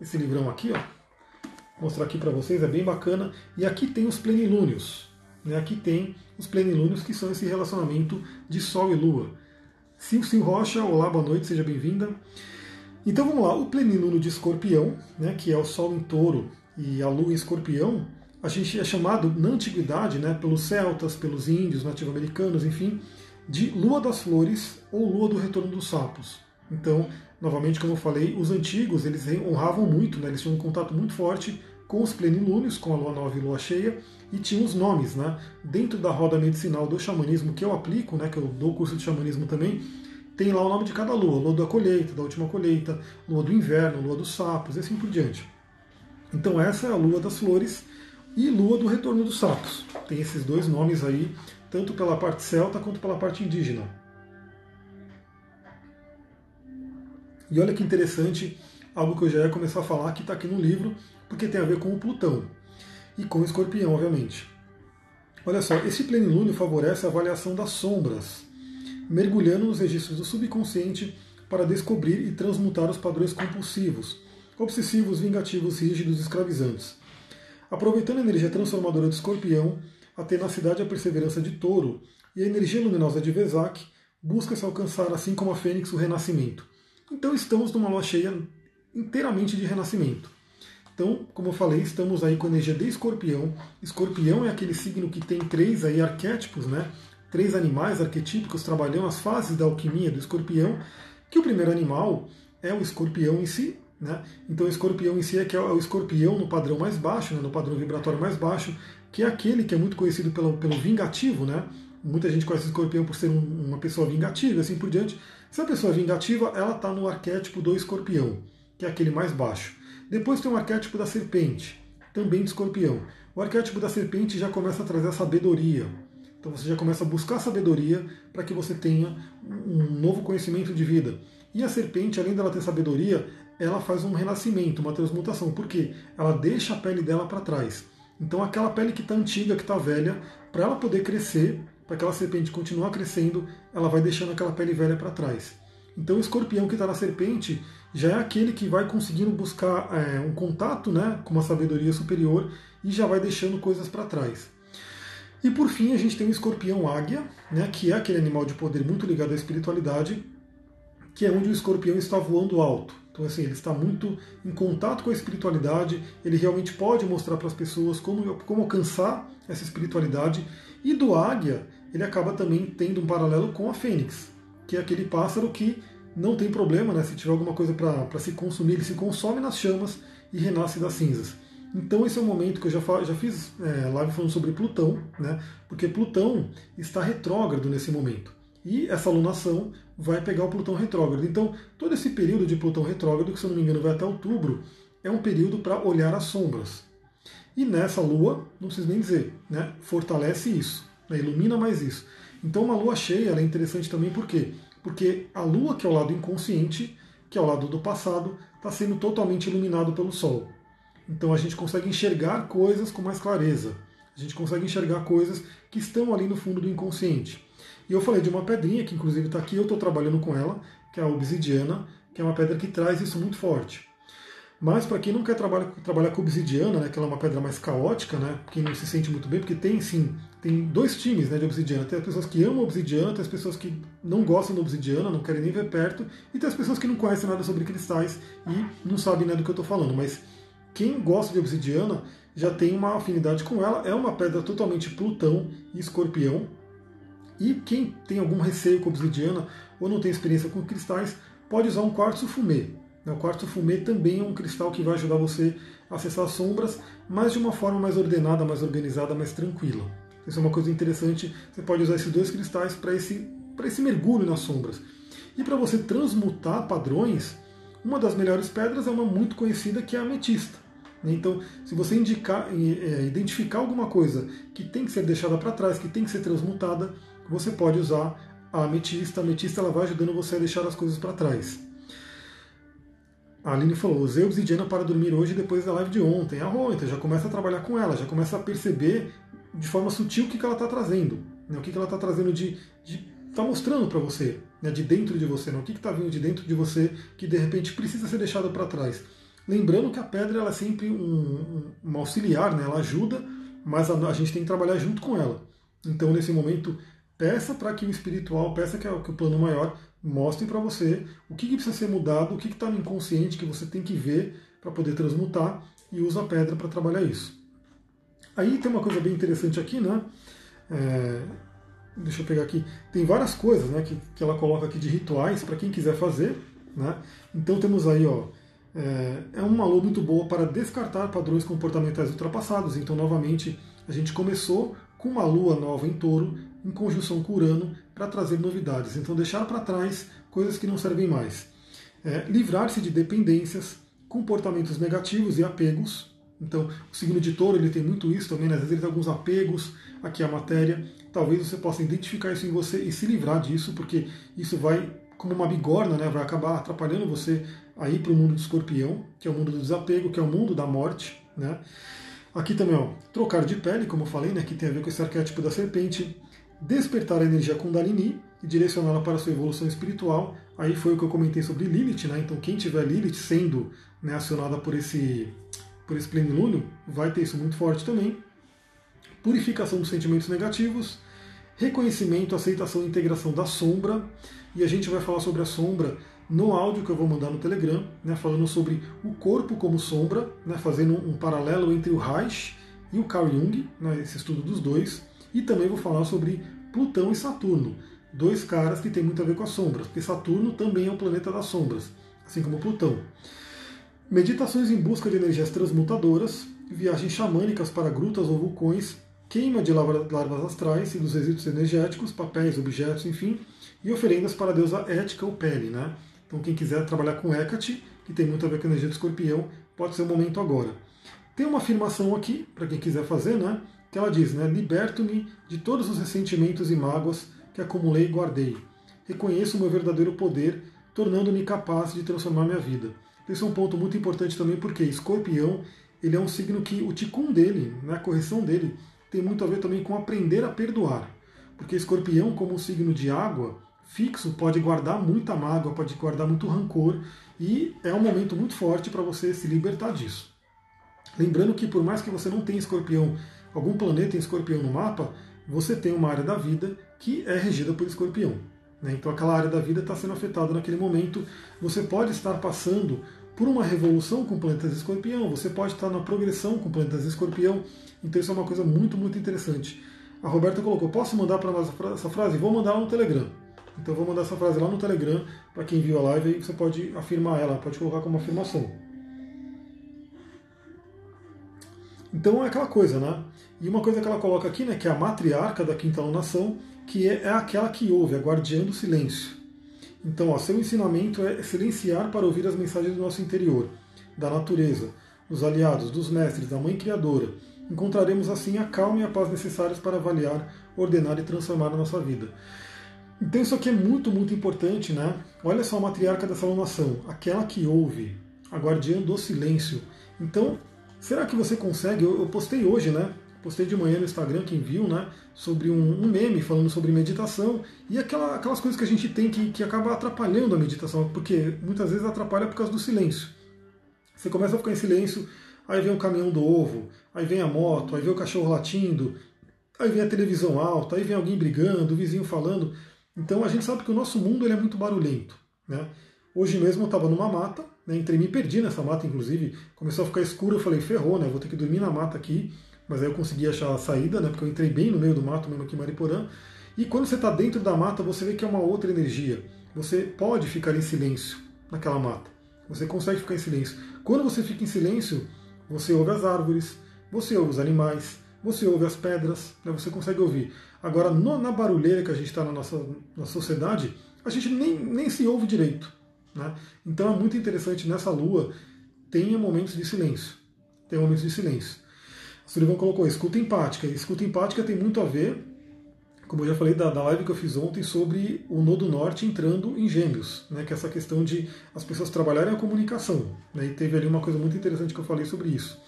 esse livrão aqui, ó, vou mostrar aqui para vocês, é bem bacana, e aqui tem os plenilúnios, né, aqui tem os plenilúnios que são esse relacionamento de Sol e Lua. Sil Sil Rocha, olá, boa noite, seja bem-vinda. Então vamos lá, o plenilúnio de Escorpião, né, que é o Sol em Touro e a Lua em Escorpião, a gente é chamado na antiguidade, né, pelos celtas, pelos índios, nativo-americanos, enfim, de Lua das Flores ou Lua do Retorno dos Sapos. Então, novamente, como eu falei, os antigos eles honravam muito, né, eles tinham um contato muito forte com os plenilúnios, com a lua nova e lua cheia, e tinham os nomes, né? Dentro da roda medicinal do xamanismo que eu aplico, né, que eu dou curso de xamanismo também, tem lá o nome de cada lua, lua da colheita, da última colheita, lua do inverno, lua dos sapos, e assim por diante. Então essa é a lua das flores, e Lua do Retorno dos Sapos. Tem esses dois nomes aí, tanto pela parte celta quanto pela parte indígena. E olha que interessante, algo que eu já ia começar a falar, que está aqui no livro, porque tem a ver com o Plutão e com o Escorpião, obviamente. Olha só, esse plenilúnio favorece a avaliação das sombras, mergulhando nos registros do subconsciente para descobrir e transmutar os padrões compulsivos, obsessivos, vingativos, rígidos escravizantes Aproveitando a energia transformadora do escorpião, a tenacidade e a perseverança de touro e a energia luminosa de Vesak, busca-se alcançar, assim como a fênix, o renascimento. Então estamos numa lua cheia inteiramente de renascimento. Então, como eu falei, estamos aí com a energia de escorpião. Escorpião é aquele signo que tem três aí arquétipos, né? Três animais arquetípicos trabalhando as fases da alquimia do escorpião, que o primeiro animal é o escorpião em si, né? Então o escorpião em si é, que é o escorpião no padrão mais baixo, né? no padrão vibratório mais baixo, que é aquele que é muito conhecido pelo, pelo vingativo. Né? Muita gente conhece o escorpião por ser um, uma pessoa vingativa assim por diante. Se a pessoa é vingativa, ela está no arquétipo do escorpião, que é aquele mais baixo. Depois tem o arquétipo da serpente, também de escorpião. O arquétipo da serpente já começa a trazer a sabedoria. Então você já começa a buscar sabedoria para que você tenha um novo conhecimento de vida. E a serpente, além dela ter sabedoria, ela faz um renascimento, uma transmutação. Por quê? Ela deixa a pele dela para trás. Então aquela pele que está antiga, que está velha, para ela poder crescer, para aquela serpente continuar crescendo, ela vai deixando aquela pele velha para trás. Então o escorpião que está na serpente já é aquele que vai conseguindo buscar é, um contato né, com uma sabedoria superior e já vai deixando coisas para trás. E por fim a gente tem o escorpião águia, né, que é aquele animal de poder muito ligado à espiritualidade, que é onde o escorpião está voando alto. Então, assim, ele está muito em contato com a espiritualidade, ele realmente pode mostrar para as pessoas como, como alcançar essa espiritualidade. E do águia, ele acaba também tendo um paralelo com a fênix, que é aquele pássaro que não tem problema, né? Se tiver alguma coisa para se consumir, ele se consome nas chamas e renasce das cinzas. Então esse é o momento que eu já, já fiz é, live falando sobre Plutão, né? Porque Plutão está retrógrado nesse momento. E essa alunação vai pegar o Plutão retrógrado. Então, todo esse período de Plutão retrógrado, que se eu não me engano vai até outubro, é um período para olhar as sombras. E nessa lua, não preciso nem dizer, né? fortalece isso, né? ilumina mais isso. Então, uma lua cheia é interessante também por quê? Porque a lua, que é o lado inconsciente, que é o lado do passado, está sendo totalmente iluminado pelo Sol. Então a gente consegue enxergar coisas com mais clareza. A gente consegue enxergar coisas que estão ali no fundo do inconsciente. E eu falei de uma pedrinha que inclusive está aqui, eu estou trabalhando com ela, que é a obsidiana, que é uma pedra que traz isso muito forte. Mas para quem não quer trabalhar, trabalhar com obsidiana, né, que ela é uma pedra mais caótica, né, quem não se sente muito bem, porque tem sim, tem dois times né, de obsidiana. Tem as pessoas que amam obsidiana, tem as pessoas que não gostam da obsidiana, não querem nem ver perto, e tem as pessoas que não conhecem nada sobre cristais e não sabem né, do que eu estou falando. Mas quem gosta de obsidiana já tem uma afinidade com ela. É uma pedra totalmente Plutão e Escorpião. E quem tem algum receio com obsidiana ou não tem experiência com cristais, pode usar um quartzo fumê. O quartzo fumê também é um cristal que vai ajudar você a acessar as sombras, mas de uma forma mais ordenada, mais organizada, mais tranquila. Isso é uma coisa interessante. Você pode usar esses dois cristais para esse, esse mergulho nas sombras. E para você transmutar padrões, uma das melhores pedras é uma muito conhecida que é a ametista. Então, se você indicar, é, identificar alguma coisa que tem que ser deixada para trás, que tem que ser transmutada, você pode usar a ametista. A ametista ela vai ajudando você a deixar as coisas para trás. A Aline falou, usei obsidiana para dormir hoje depois da live de ontem. Ah, então já começa a trabalhar com ela, já começa a perceber de forma sutil o que, que ela está trazendo. Né? O que, que ela está trazendo de. está mostrando para você, né? de dentro de você. Né? O que está vindo de dentro de você que de repente precisa ser deixado para trás. Lembrando que a pedra ela é sempre um, um, auxiliar, né? ela ajuda, mas a, a, gente tem que trabalhar junto com ela. Então, nesse momento, peça para que o espiritual, peça que, que o plano maior mostre para você o que, que, precisa ser mudado, o que está no inconsciente que você tem que ver para poder transmutar e usa a pedra para trabalhar isso. Aí tem uma coisa bem interessante aqui, né? É, deixa eu pegar aqui. Tem várias coisas né, que, que ela coloca aqui de rituais para quem quiser fazer. Né? Então temos aí, ó, é, é uma lua muito boa para descartar padrões comportamentais ultrapassados. Então, novamente, a gente começou com uma lua nova em touro, em conjunção com Urano, para trazer novidades. Então, deixar para trás coisas que não servem mais. É, Livrar-se de dependências, comportamentos negativos e apegos. Então, o signo de touro ele tem muito isso também, né? às vezes ele tem alguns apegos aqui à matéria. Talvez você possa identificar isso em você e se livrar disso, porque isso vai, como uma bigorna, né? vai acabar atrapalhando você aí para o mundo do escorpião, que é o mundo do desapego, que é o mundo da morte. Né? Aqui também, ó, trocar de pele, como eu falei, né, que tem a ver com esse arquétipo da serpente, despertar a energia Kundalini e direcioná-la para a sua evolução espiritual. Aí foi o que eu comentei sobre Lilith, né? Então quem tiver Lilith sendo né, acionada por esse, por esse plenilúnio, vai ter isso muito forte também. Purificação dos sentimentos negativos, reconhecimento, aceitação e integração da sombra. E a gente vai falar sobre a sombra no áudio que eu vou mandar no Telegram, né, falando sobre o corpo como sombra, né, fazendo um paralelo entre o Reich e o Carl Jung, né, esse estudo dos dois, e também vou falar sobre Plutão e Saturno, dois caras que têm muito a ver com as sombras, porque Saturno também é um planeta das sombras, assim como Plutão. Meditações em busca de energias transmutadoras, viagens xamânicas para grutas ou vulcões, queima de larvas astrais e dos resíduos energéticos, papéis, objetos, enfim, e oferendas para a deusa Ética ou Pele, né? Então, quem quiser trabalhar com Hecate, que tem muito a ver com a energia do escorpião, pode ser o momento agora. Tem uma afirmação aqui, para quem quiser fazer, né? Que ela diz, né? Liberto-me de todos os ressentimentos e mágoas que acumulei e guardei. Reconheço o meu verdadeiro poder, tornando-me capaz de transformar minha vida. Esse é um ponto muito importante também, porque escorpião, ele é um signo que o ticum dele, né, a correção dele, tem muito a ver também com aprender a perdoar. Porque escorpião, como um signo de água, fixo pode guardar muita mágoa, pode guardar muito rancor e é um momento muito forte para você se libertar disso. Lembrando que por mais que você não tenha escorpião, algum planeta em escorpião no mapa, você tem uma área da vida que é regida por escorpião. Né? Então aquela área da vida está sendo afetada naquele momento. Você pode estar passando por uma revolução com planetas escorpião, você pode estar na progressão com planetas escorpião. Então isso é uma coisa muito, muito interessante. A Roberta colocou, posso mandar para nós essa frase? Vou mandar lá no Telegram. Então vou mandar essa frase lá no Telegram para quem viu a live e você pode afirmar ela, pode colocar como afirmação. Então é aquela coisa, né? E uma coisa que ela coloca aqui, né, que é a matriarca da quinta alunação, que é, é aquela que ouve, a guardiã do silêncio. Então, ó, seu ensinamento é silenciar para ouvir as mensagens do nosso interior, da natureza, dos aliados, dos mestres, da Mãe Criadora. Encontraremos assim a calma e a paz necessárias para avaliar, ordenar e transformar a nossa vida. Então isso aqui é muito, muito importante, né? Olha só a matriarca dessa alunação, aquela que ouve, a guardiã do silêncio. Então, será que você consegue? Eu, eu postei hoje, né? Postei de manhã no Instagram, quem viu, né? Sobre um, um meme falando sobre meditação e aquela, aquelas coisas que a gente tem que, que acaba atrapalhando a meditação, porque muitas vezes atrapalha por causa do silêncio. Você começa a ficar em silêncio, aí vem o caminhão do ovo, aí vem a moto, aí vem o cachorro latindo, aí vem a televisão alta, aí vem alguém brigando, o vizinho falando. Então a gente sabe que o nosso mundo ele é muito barulhento. Né? Hoje mesmo eu estava numa mata, né, entrei, me perdi nessa mata, inclusive, começou a ficar escuro, eu falei, ferrou, né? Vou ter que dormir na mata aqui, mas aí eu consegui achar a saída, né? Porque eu entrei bem no meio do mato, mesmo aqui em Mariporã. E quando você está dentro da mata, você vê que é uma outra energia. Você pode ficar em silêncio naquela mata. Você consegue ficar em silêncio. Quando você fica em silêncio, você ouve as árvores, você ouve os animais, você ouve as pedras, né, você consegue ouvir. Agora, no, na barulheira que a gente está na nossa na sociedade, a gente nem, nem se ouve direito. Né? Então é muito interessante nessa lua, tenha momentos de silêncio. Tenha momentos de silêncio. O Sullivan colocou escuta empática. escuta empática tem muito a ver, como eu já falei da, da live que eu fiz ontem, sobre o Nodo Norte entrando em gêmeos, né? que é essa questão de as pessoas trabalharem a comunicação. Né? E teve ali uma coisa muito interessante que eu falei sobre isso.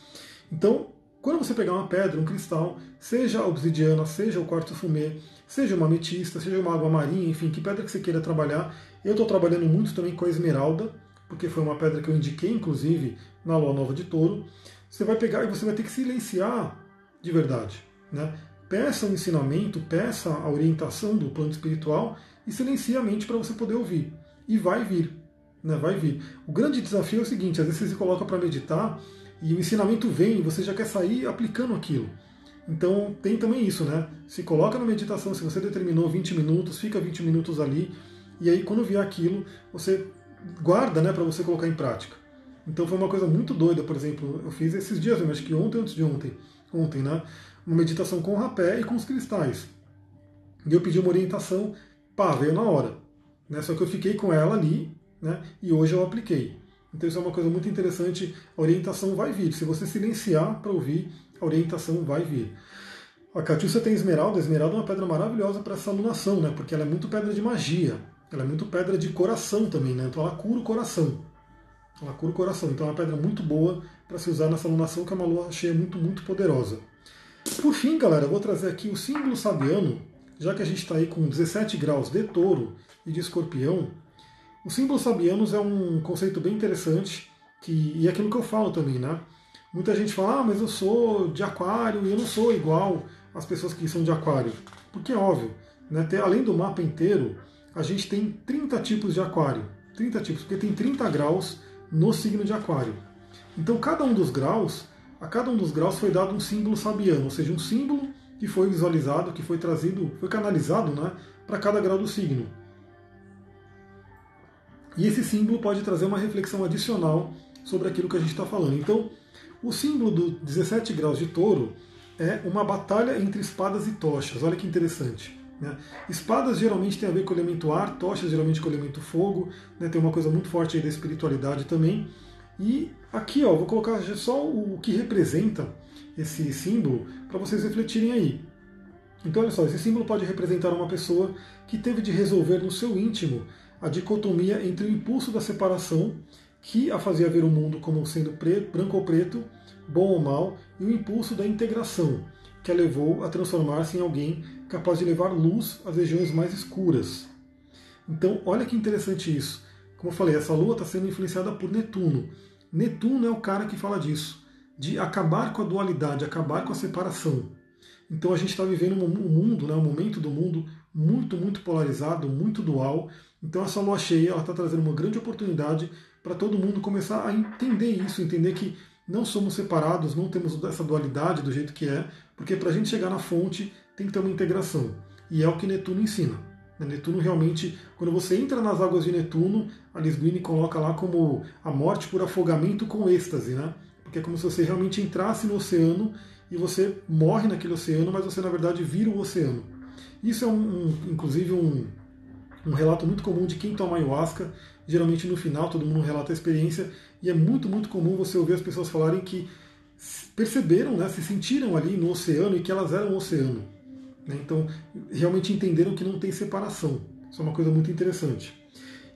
Então, quando você pegar uma pedra, um cristal, seja a obsidiana, seja o quartzo fumê, seja uma ametista, seja uma água marinha, enfim, que pedra que você queira trabalhar. Eu estou trabalhando muito também com a esmeralda, porque foi uma pedra que eu indiquei, inclusive, na Lua Nova de Touro. Você vai pegar e você vai ter que silenciar de verdade. Né? Peça o ensinamento, peça a orientação do plano espiritual e silencie a mente para você poder ouvir. E vai vir. Né? Vai vir. O grande desafio é o seguinte: às vezes você se coloca para meditar e o ensinamento vem você já quer sair aplicando aquilo. Então tem também isso, né? Se coloca na meditação, se você determinou 20 minutos, fica 20 minutos ali, e aí quando vier aquilo, você guarda né, para você colocar em prática. Então foi uma coisa muito doida, por exemplo, eu fiz esses dias, acho que ontem antes de ontem, ontem, né? Uma meditação com o rapé e com os cristais. E eu pedi uma orientação, pá, veio na hora. Né? Só que eu fiquei com ela ali, né? E hoje eu apliquei. Então isso é uma coisa muito interessante. A orientação vai vir. Se você silenciar para ouvir, a orientação vai vir. A Catiúcia tem esmeralda. A esmeralda é uma pedra maravilhosa para essa alunação, né? Porque ela é muito pedra de magia. Ela é muito pedra de coração também, né? Então ela cura o coração. Ela cura o coração. Então é uma pedra muito boa para se usar nessa alunação, que é uma lua cheia muito, muito poderosa. Por fim, galera, eu vou trazer aqui o símbolo sabiano, já que a gente está aí com 17 graus de touro e de escorpião, o símbolo sabianos é um conceito bem interessante, que, e é aquilo que eu falo também, né? Muita gente fala, ah, mas eu sou de aquário e eu não sou igual às pessoas que são de aquário. Porque é óbvio, né? Além do mapa inteiro, a gente tem 30 tipos de aquário. 30 tipos, porque tem 30 graus no signo de aquário. Então cada um dos graus, a cada um dos graus foi dado um símbolo sabiano, ou seja, um símbolo que foi visualizado, que foi trazido, foi canalizado né, para cada grau do signo. E esse símbolo pode trazer uma reflexão adicional sobre aquilo que a gente está falando. Então, o símbolo do 17 graus de touro é uma batalha entre espadas e tochas. Olha que interessante. Né? Espadas geralmente tem a ver com o elemento ar, tochas geralmente com o elemento fogo. Né? Tem uma coisa muito forte aí da espiritualidade também. E aqui, ó, vou colocar só o que representa esse símbolo para vocês refletirem aí. Então, olha só, esse símbolo pode representar uma pessoa que teve de resolver no seu íntimo a dicotomia entre o impulso da separação, que a fazia ver o mundo como sendo preto, branco ou preto, bom ou mal, e o impulso da integração, que a levou a transformar-se em alguém capaz de levar luz às regiões mais escuras. Então, olha que interessante isso. Como eu falei, essa lua está sendo influenciada por Netuno. Netuno é o cara que fala disso, de acabar com a dualidade, acabar com a separação. Então a gente está vivendo um mundo, né, um momento do mundo muito, muito polarizado, muito dual, então essa lua cheia está trazendo uma grande oportunidade para todo mundo começar a entender isso, entender que não somos separados, não temos essa dualidade do jeito que é, porque para a gente chegar na fonte tem que ter uma integração. E é o que Netuno ensina. Netuno realmente, quando você entra nas águas de Netuno, a Green coloca lá como a morte por afogamento com êxtase, né? Porque é como se você realmente entrasse no oceano e você morre naquele oceano, mas você na verdade vira o oceano. Isso é um, um inclusive um, um relato muito comum de quem toma ayahuasca. Geralmente no final todo mundo relata a experiência e é muito, muito comum você ouvir as pessoas falarem que perceberam, né, se sentiram ali no oceano e que elas eram o oceano. Né? Então, realmente entenderam que não tem separação. Isso é uma coisa muito interessante.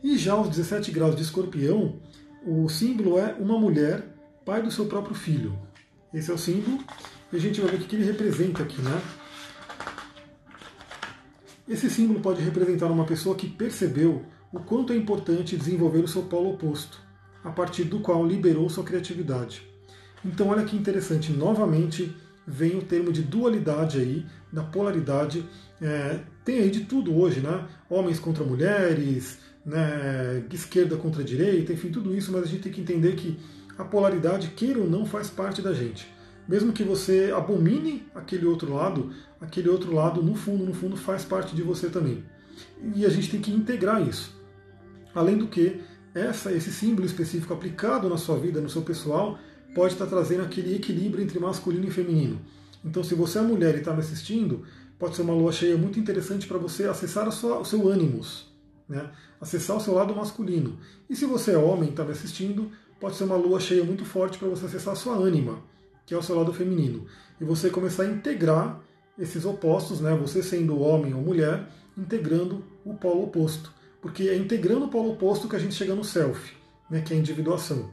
E já aos 17 graus de escorpião, o símbolo é uma mulher, pai do seu próprio filho. Esse é o símbolo. E a gente vai ver o que ele representa aqui, né? Esse símbolo pode representar uma pessoa que percebeu o quanto é importante desenvolver o seu polo oposto, a partir do qual liberou sua criatividade. Então, olha que interessante, novamente vem o termo de dualidade aí, da polaridade. É, tem aí de tudo hoje, né? Homens contra mulheres, né? esquerda contra direita, enfim, tudo isso, mas a gente tem que entender que a polaridade, queira ou não, faz parte da gente. Mesmo que você abomine aquele outro lado, aquele outro lado, no fundo, no fundo, faz parte de você também. E a gente tem que integrar isso. Além do que, essa, esse símbolo específico aplicado na sua vida, no seu pessoal, pode estar trazendo aquele equilíbrio entre masculino e feminino. Então, se você é mulher e está me assistindo, pode ser uma lua cheia muito interessante para você acessar sua, o seu ânimos, né? acessar o seu lado masculino. E se você é homem e está me assistindo, pode ser uma lua cheia muito forte para você acessar a sua ânima, que é o seu lado feminino. E você começar a integrar esses opostos, né? você sendo homem ou mulher, integrando o polo oposto. Porque é integrando o polo oposto que a gente chega no self, né? que é a individuação.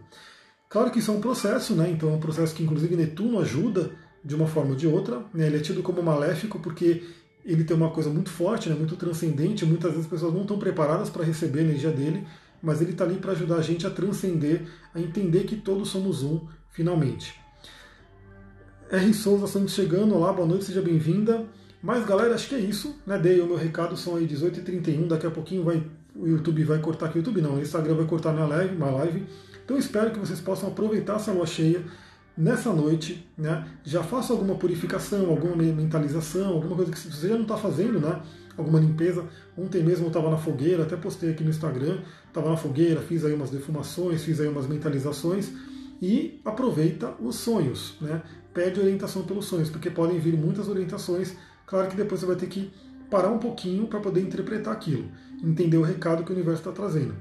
Claro que isso é um processo, né? então é um processo que inclusive Netuno ajuda de uma forma ou de outra. Né? Ele é tido como maléfico porque ele tem uma coisa muito forte, né? muito transcendente. Muitas vezes as pessoas não estão preparadas para receber a energia dele, mas ele está ali para ajudar a gente a transcender, a entender que todos somos um, finalmente. R. Souza estamos chegando, olá, boa noite, seja bem-vinda. Mas galera, acho que é isso, né? Dei o meu recado, são aí 18h31, daqui a pouquinho vai, o YouTube vai cortar aqui, o YouTube não, o Instagram vai cortar minha live, minha live. Então espero que vocês possam aproveitar essa lua cheia nessa noite, né? Já faça alguma purificação, alguma mentalização, alguma coisa que você já não está fazendo, né? Alguma limpeza. Ontem mesmo eu estava na fogueira, até postei aqui no Instagram, estava na fogueira, fiz aí umas defumações, fiz aí umas mentalizações e aproveita os sonhos, né? Pede orientação pelos sonhos, porque podem vir muitas orientações. Claro que depois você vai ter que parar um pouquinho para poder interpretar aquilo, entender o recado que o universo está trazendo.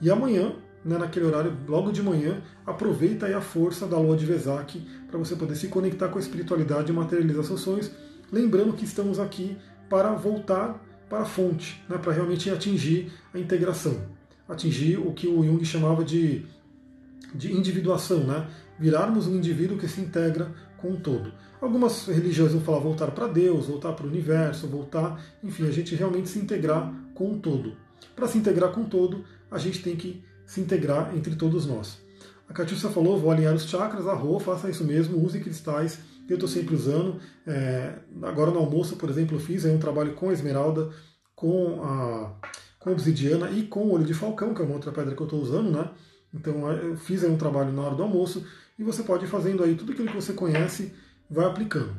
E amanhã né, naquele horário, logo de manhã, aproveita aí a força da lua de Vesak para você poder se conectar com a espiritualidade e materializar seus sonhos. Lembrando que estamos aqui para voltar para a fonte, né, para realmente atingir a integração, atingir o que o Jung chamava de, de individuação, né, virarmos um indivíduo que se integra com o todo. Algumas religiões vão falar voltar para Deus, voltar para o universo, voltar, enfim, a gente realmente se integrar com o todo. Para se integrar com o todo, a gente tem que se integrar entre todos nós. A Catiúcia falou, vou alinhar os chakras, arro, faça isso mesmo, use cristais, eu estou sempre usando. É, agora no almoço, por exemplo, eu fiz um trabalho com a esmeralda, com a, com a obsidiana e com o olho de falcão, que é uma outra pedra que eu estou usando, né? Então eu fiz um trabalho na hora do almoço e você pode ir fazendo aí tudo aquilo que você conhece, vai aplicando.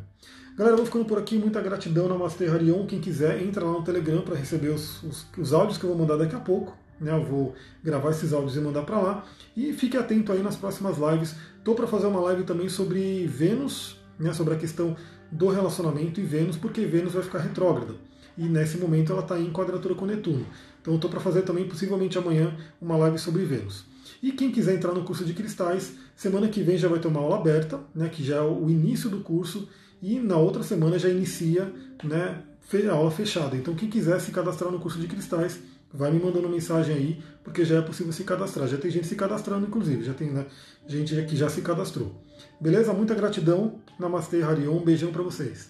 Galera, eu vou ficando por aqui, muita gratidão, Namastê Harion. Quem quiser, entra lá no Telegram para receber os, os, os áudios que eu vou mandar daqui a pouco. Né, eu vou gravar esses áudios e mandar para lá. E fique atento aí nas próximas lives. Estou para fazer uma live também sobre Vênus, né, sobre a questão do relacionamento e Vênus, porque Vênus vai ficar retrógrada. E nesse momento ela está em quadratura com Netuno. Então estou para fazer também, possivelmente amanhã, uma live sobre Vênus. E quem quiser entrar no curso de cristais, semana que vem já vai ter uma aula aberta, né, que já é o início do curso, e na outra semana já inicia né, a aula fechada. Então quem quiser se cadastrar no curso de cristais, vai me mandando mensagem aí, porque já é possível se cadastrar. Já tem gente se cadastrando, inclusive, já tem né, gente que já se cadastrou. Beleza? Muita gratidão. Namastê, Harion. Um beijão para vocês.